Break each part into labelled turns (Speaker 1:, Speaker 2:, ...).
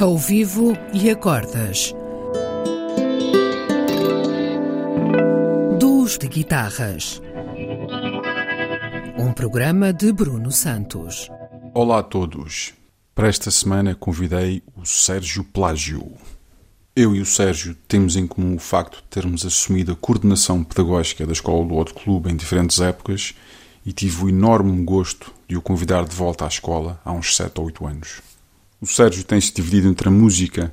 Speaker 1: ao vivo e acordas. Duos de guitarras. Um programa de Bruno Santos.
Speaker 2: Olá a todos. Para esta semana convidei o Sérgio Plágio. Eu e o Sérgio temos em comum o facto de termos assumido a coordenação pedagógica da Escola do Outro Clube em diferentes épocas e tive o enorme gosto de o convidar de volta à escola há uns 7 ou 8 anos. O Sérgio tem-se dividido entre a música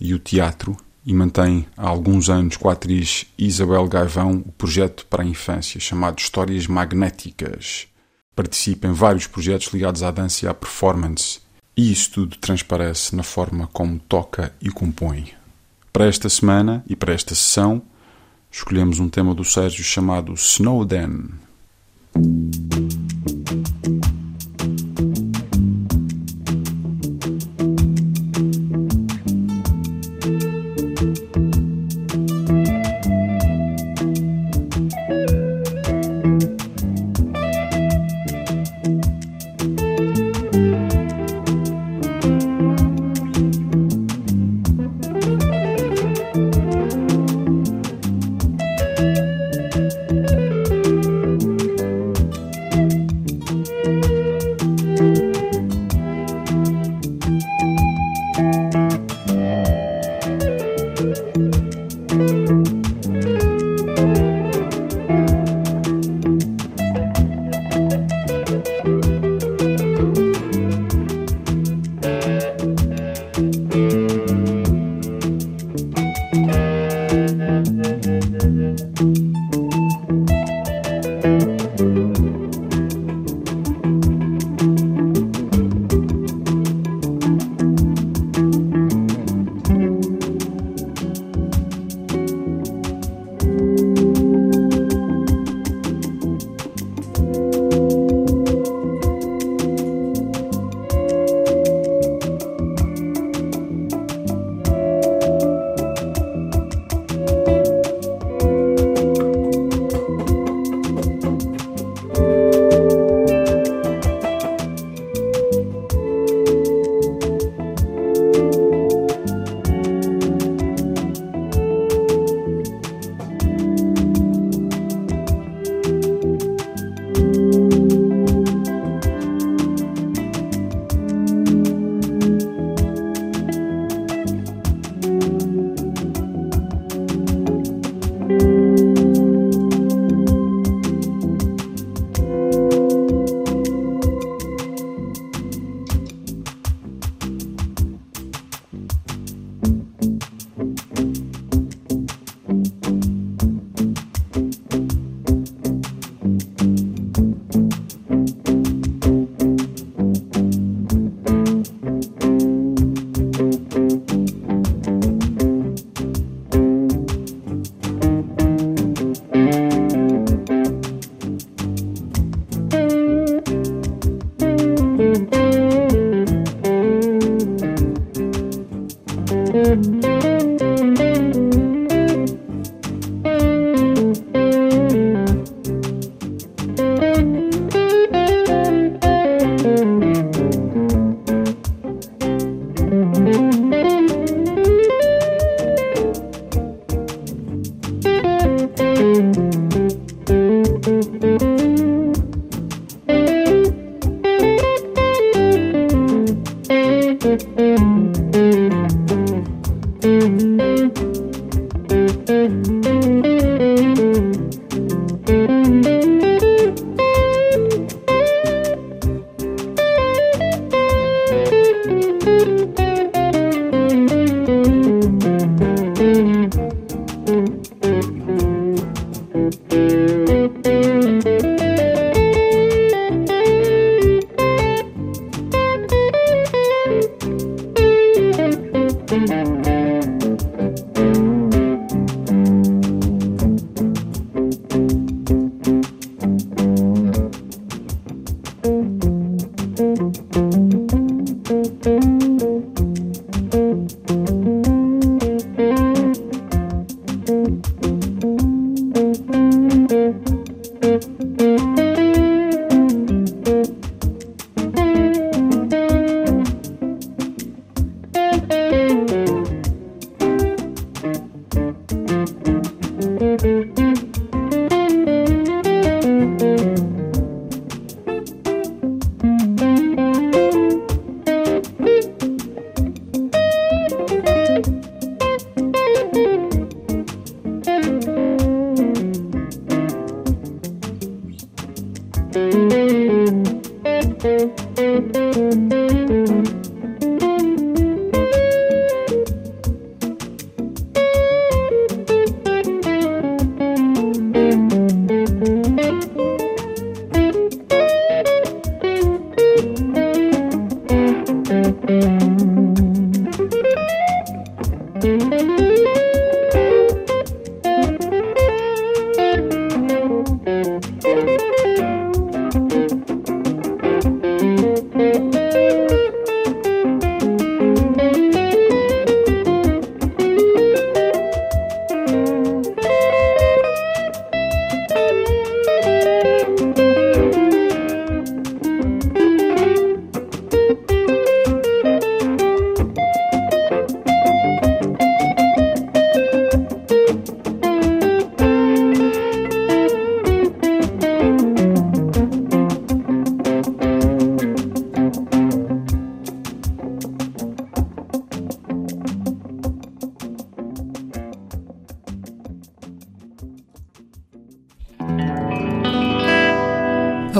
Speaker 2: e o teatro e mantém há alguns anos com a atriz Isabel Gaivão o projeto para a infância chamado Histórias Magnéticas. Participa em vários projetos ligados à dança e à performance e isso tudo transparece na forma como toca e compõe. Para esta semana e para esta sessão, escolhemos um tema do Sérgio chamado Snowden. Thank mm -hmm. you. Thank you.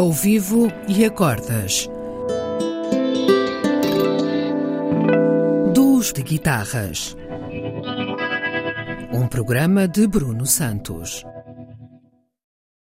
Speaker 1: Ao vivo e acordas. Duos de guitarras. Um programa de Bruno Santos.